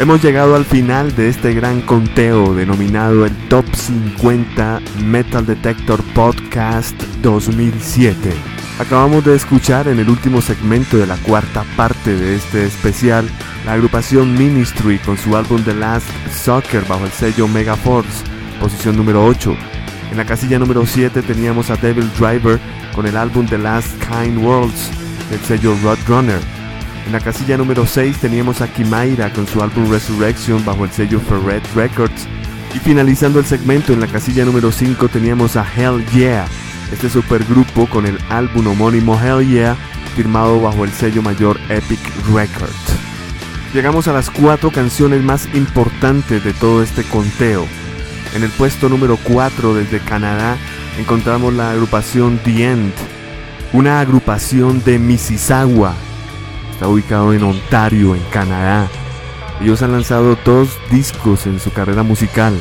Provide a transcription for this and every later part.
Hemos llegado al final de este gran conteo denominado el Top 50 Metal Detector Podcast 2007. Acabamos de escuchar en el último segmento de la cuarta parte de este especial la agrupación Ministry con su álbum The Last Soccer bajo el sello Megaforce, posición número 8. En la casilla número 7 teníamos a Devil Driver con el álbum The Last Kind Worlds del sello Roadrunner. En la casilla número 6 teníamos a Kimaira con su álbum Resurrection bajo el sello Ferret Records. Y finalizando el segmento en la casilla número 5 teníamos a Hell Yeah, este supergrupo con el álbum homónimo Hell Yeah, firmado bajo el sello mayor Epic Records. Llegamos a las cuatro canciones más importantes de todo este conteo. En el puesto número 4 desde Canadá encontramos la agrupación The End, una agrupación de Mississauga, está ubicado en Ontario, en Canadá. Ellos han lanzado dos discos en su carrera musical.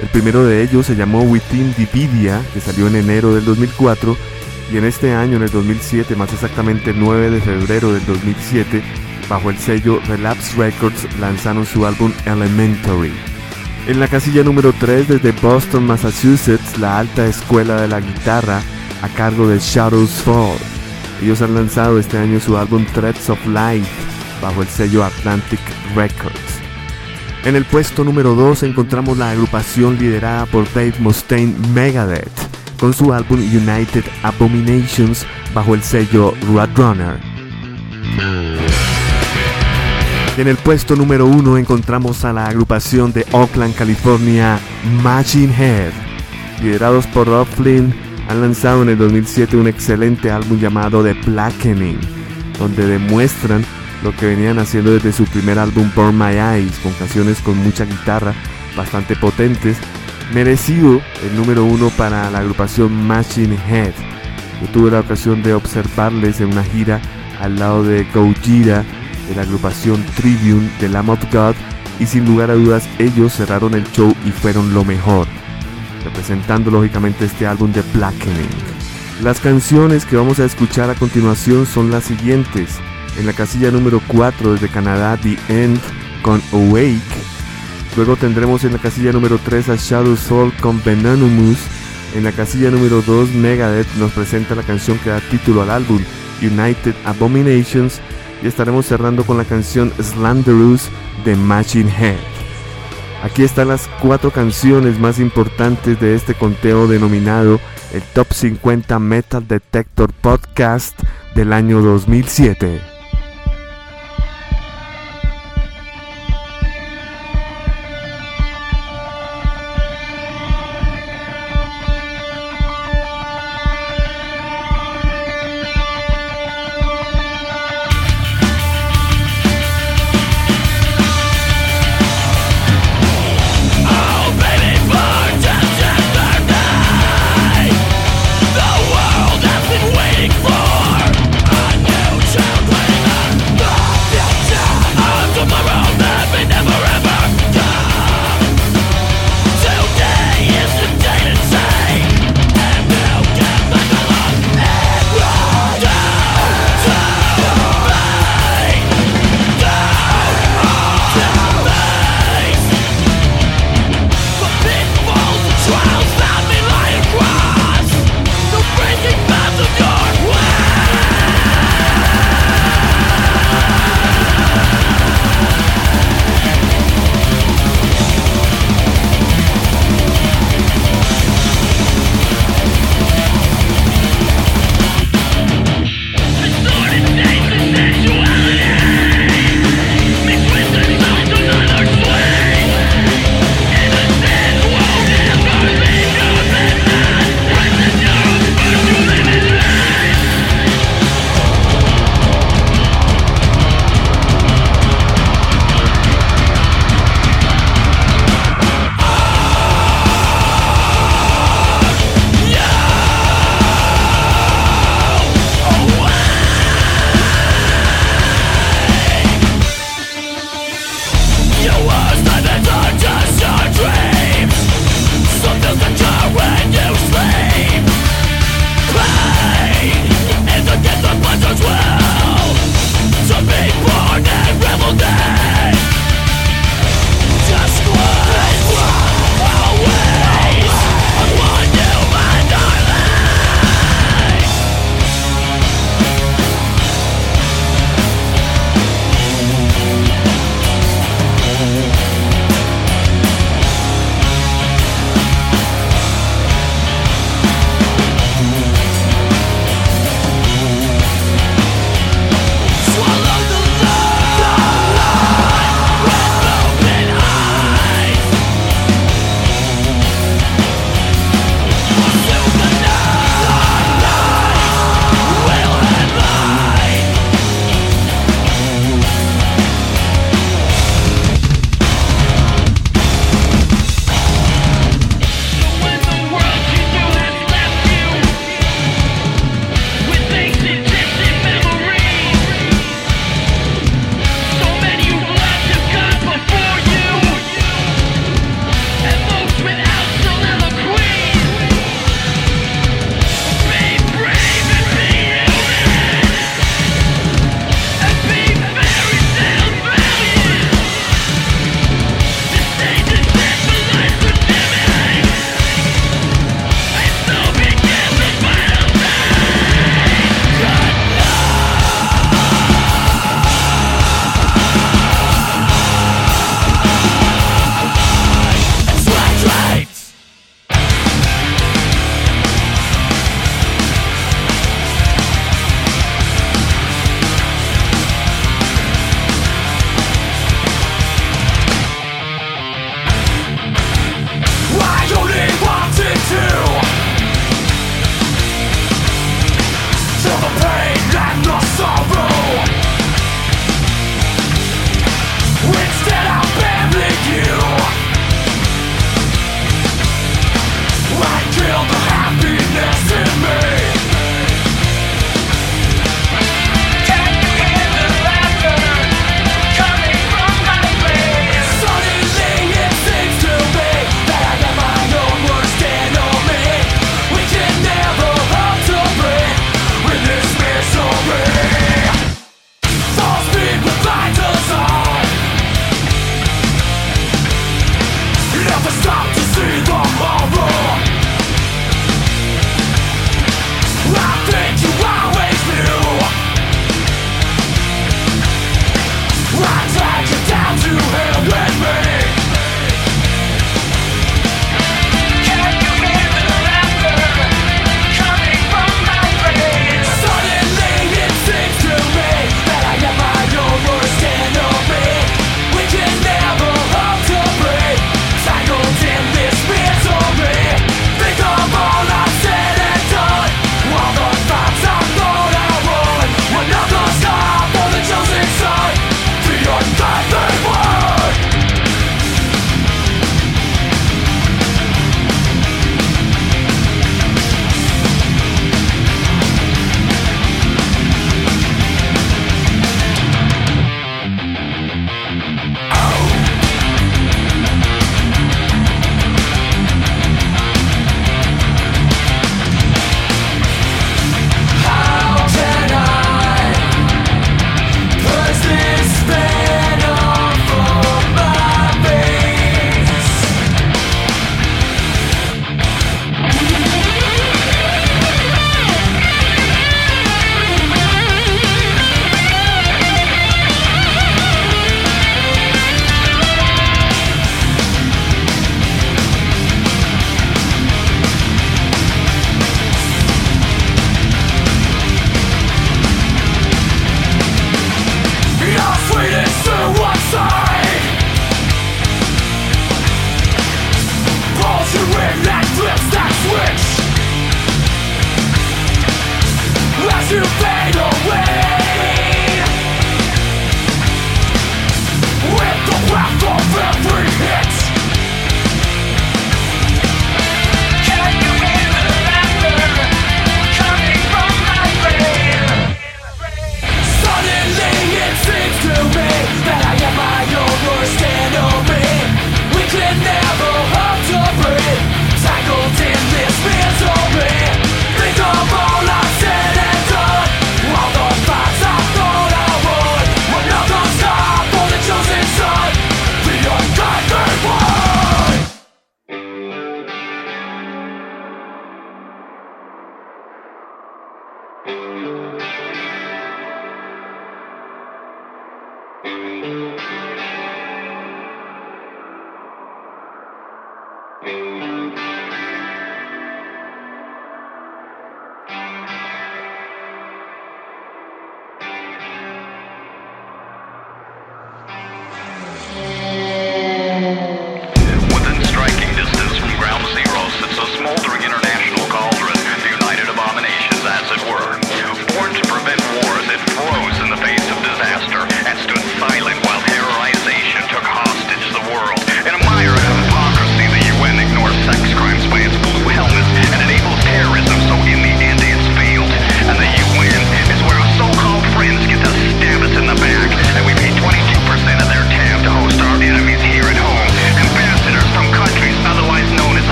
El primero de ellos se llamó Within Dividia, que salió en enero del 2004, y en este año, en el 2007, más exactamente el 9 de febrero del 2007, bajo el sello Relapse Records lanzaron su álbum Elementary. En la casilla número 3 desde Boston, Massachusetts, la alta escuela de la guitarra a cargo de Shadows Fall. Ellos han lanzado este año su álbum Threads of Light bajo el sello Atlantic Records. En el puesto número 2 encontramos la agrupación liderada por Dave Mustaine Megadeth con su álbum United Abominations bajo el sello Roadrunner. En el puesto número 1 encontramos a la agrupación de Oakland, California, Machine Head. Liderados por Rob han lanzado en el 2007 un excelente álbum llamado The Blackening, donde demuestran lo que venían haciendo desde su primer álbum Burn My Eyes, con canciones con mucha guitarra, bastante potentes, merecido el número uno para la agrupación Machine Head. Yo tuve la ocasión de observarles en una gira al lado de Gojira, de la agrupación Tribune de Lamb of God, y sin lugar a dudas ellos cerraron el show y fueron lo mejor representando lógicamente este álbum de Blackening. Las canciones que vamos a escuchar a continuación son las siguientes. En la casilla número 4 desde Canadá, The End con Awake. Luego tendremos en la casilla número 3 a Shadow Soul con Venomous. En la casilla número 2, Megadeth nos presenta la canción que da título al álbum, United Abominations. Y estaremos cerrando con la canción Slanderous de Machine Head. Aquí están las cuatro canciones más importantes de este conteo denominado el Top 50 Metal Detector Podcast del año 2007.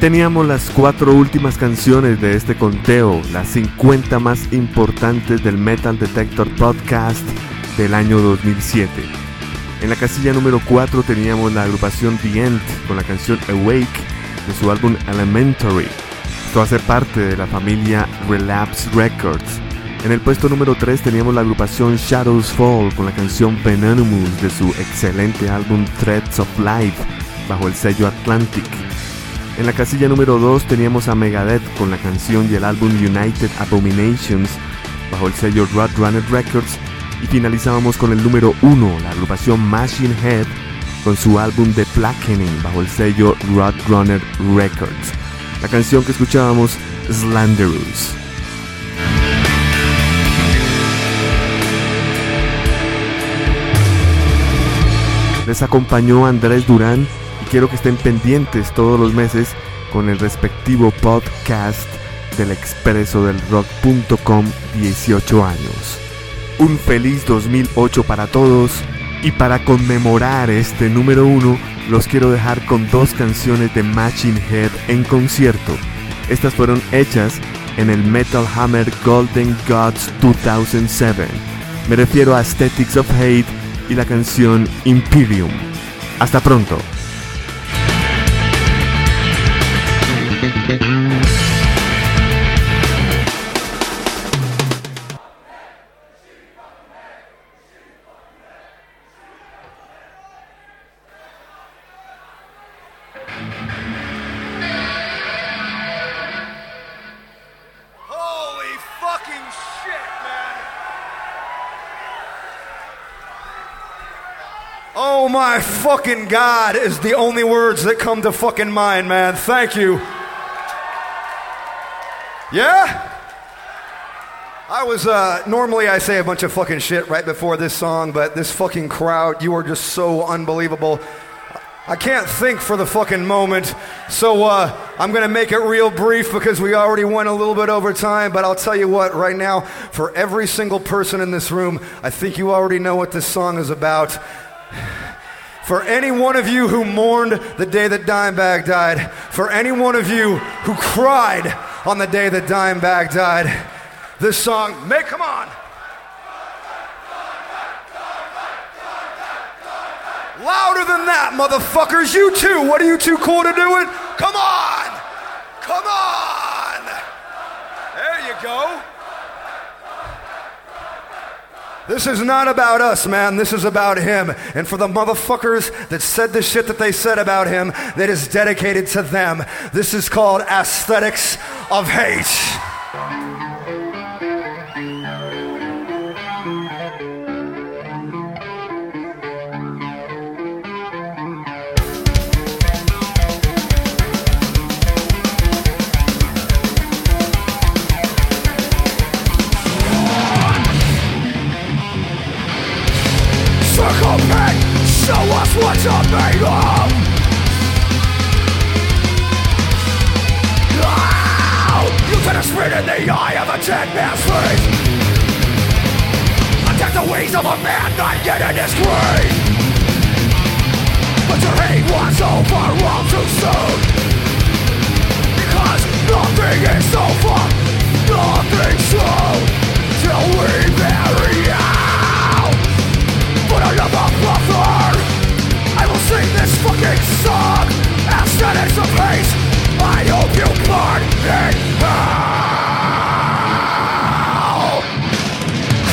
Teníamos las cuatro últimas canciones de este conteo, las 50 más importantes del Metal Detector Podcast del año 2007. En la casilla número 4 teníamos la agrupación The End con la canción Awake de su álbum Elementary. Esto hace parte de la familia Relapse Records. En el puesto número 3 teníamos la agrupación Shadows Fall con la canción Venomous de su excelente álbum Threads of Life bajo el sello Atlantic. En la casilla número 2 teníamos a Megadeth con la canción y el álbum United Abominations bajo el sello Roadrunner Records y finalizábamos con el número 1, la agrupación Machine Head, con su álbum The Blackening bajo el sello Roadrunner Records. La canción que escuchábamos, Slanderous. Les acompañó Andrés Durán quiero que estén pendientes todos los meses con el respectivo podcast del expreso del rock.com 18 años un feliz 2008 para todos y para conmemorar este número uno los quiero dejar con dos canciones de Matching Head en concierto. Estas fueron hechas en el Metal Hammer Golden Gods 2007. Me refiero a Aesthetics of Hate y la canción Imperium. Hasta pronto. My fucking God is the only words that come to fucking mind, man. Thank you. Yeah? I was, uh, normally I say a bunch of fucking shit right before this song, but this fucking crowd, you are just so unbelievable. I can't think for the fucking moment, so uh, I'm gonna make it real brief because we already went a little bit over time. But I'll tell you what, right now, for every single person in this room, I think you already know what this song is about. For any one of you who mourned the day that Dimebag died, for any one of you who cried on the day that Dimebag died, this song, may come on. Louder than that, motherfuckers. You too. What are you too cool to do it? Come on. Come on. There you go. This is not about us, man. This is about him. And for the motherfuckers that said the shit that they said about him, that is dedicated to them. This is called aesthetics of hate. Nothing is so far, nothing true Till we bury out fucking song Aesthetics of hate. I hope you burn in hell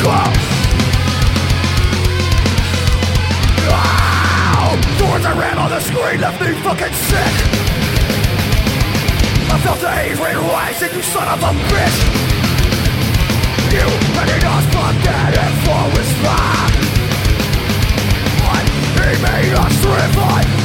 Come Ow! Words I ran on the screen left me fucking sick. I felt the hate rising, you son of a bitch. You ended us but dead and for back he made us revive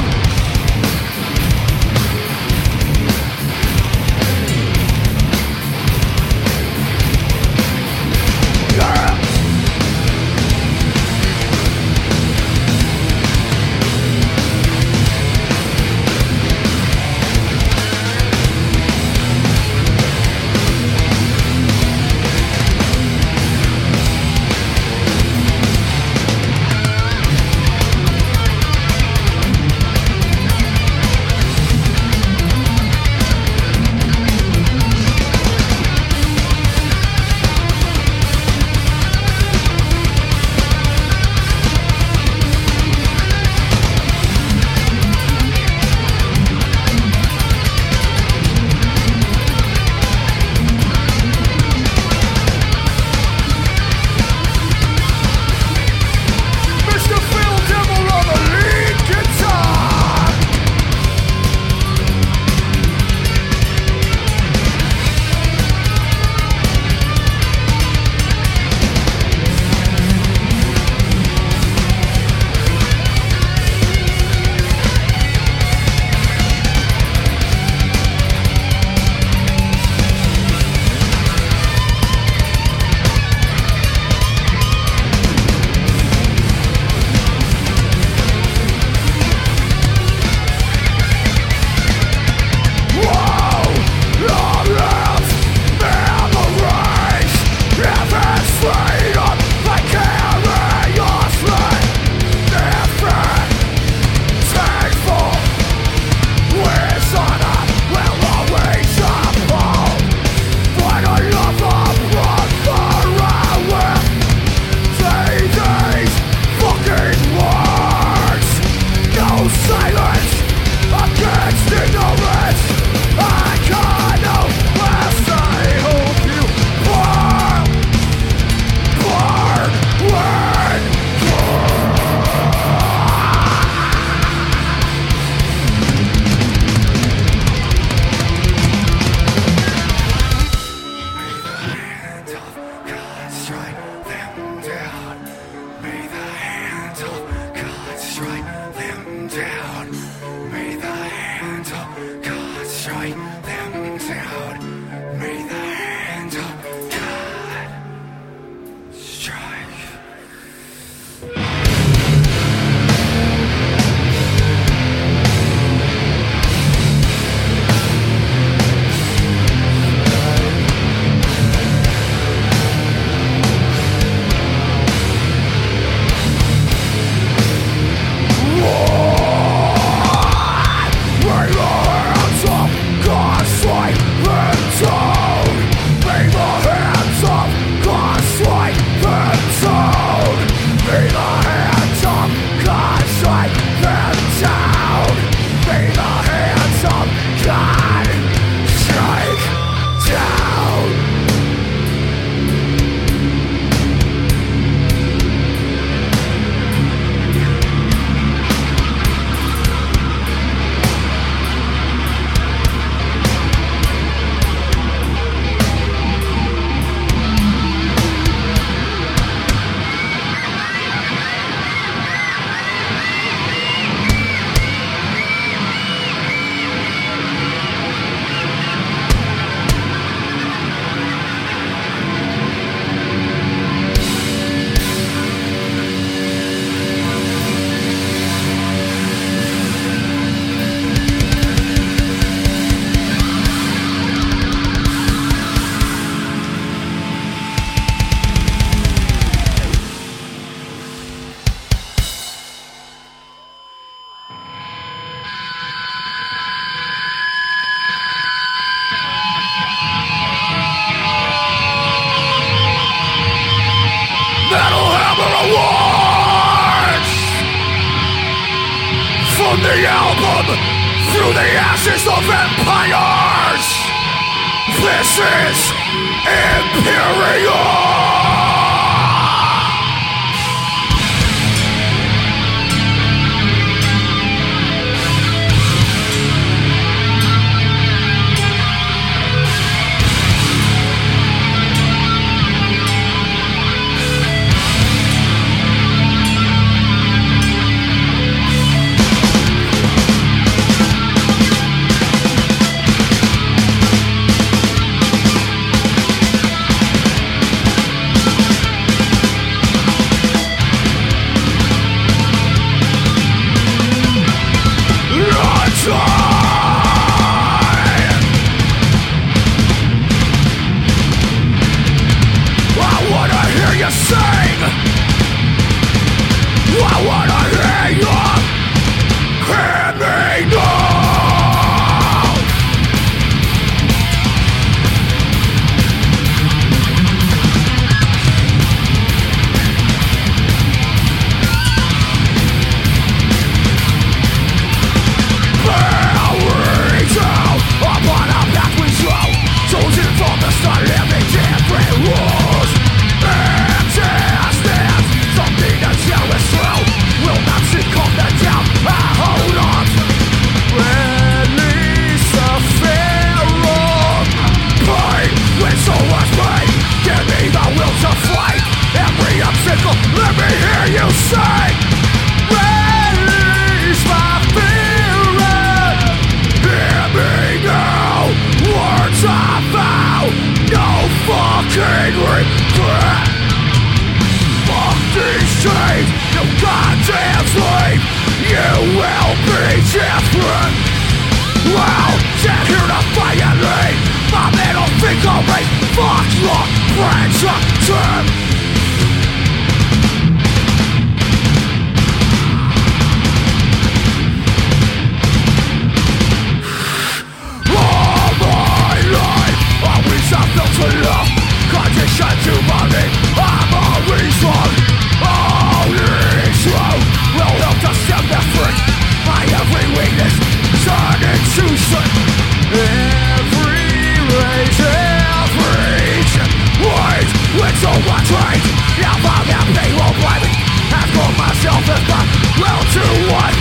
myself if I will to what,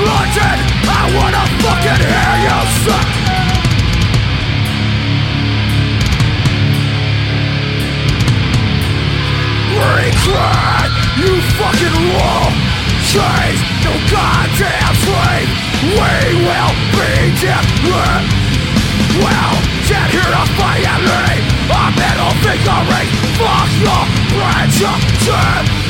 London, I wanna fucking hear you suck Recline, you fucking wall. Chains, no goddamn slave We will be different Well, stand here off my enemy A middle finger ring Fuck your branch of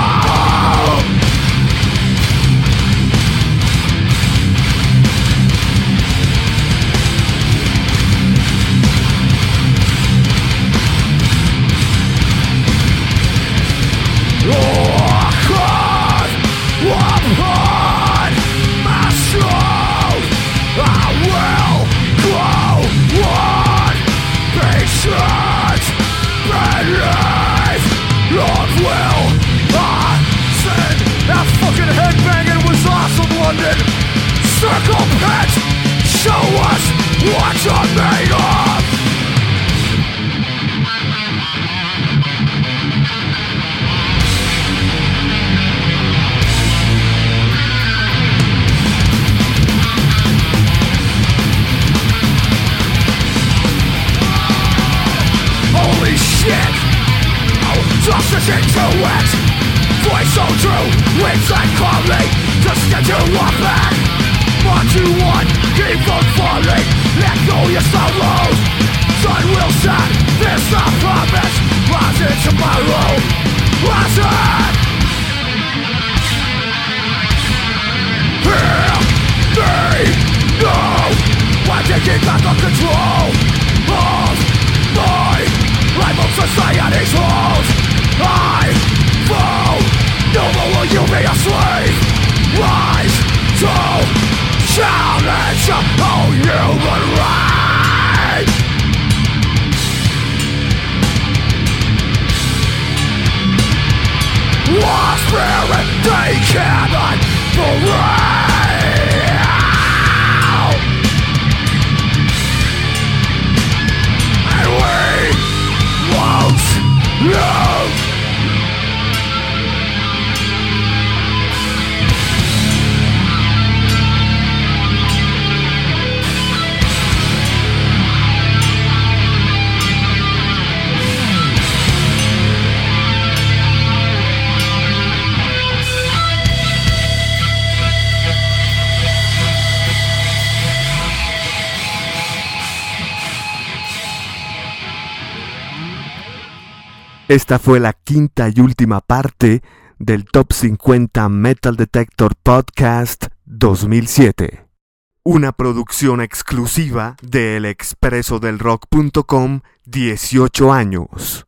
falling. Let go your sorrows. Sun will shine This I promise. Rise tomorrow. Rise back the control my life? Society's rules I No more will you be a slave. Rise. To challenge oh, all human rights. War spirit they cannot parade. Esta fue la quinta y última parte del Top 50 Metal Detector Podcast 2007. Una producción exclusiva de elexpresodelrock.com 18 años.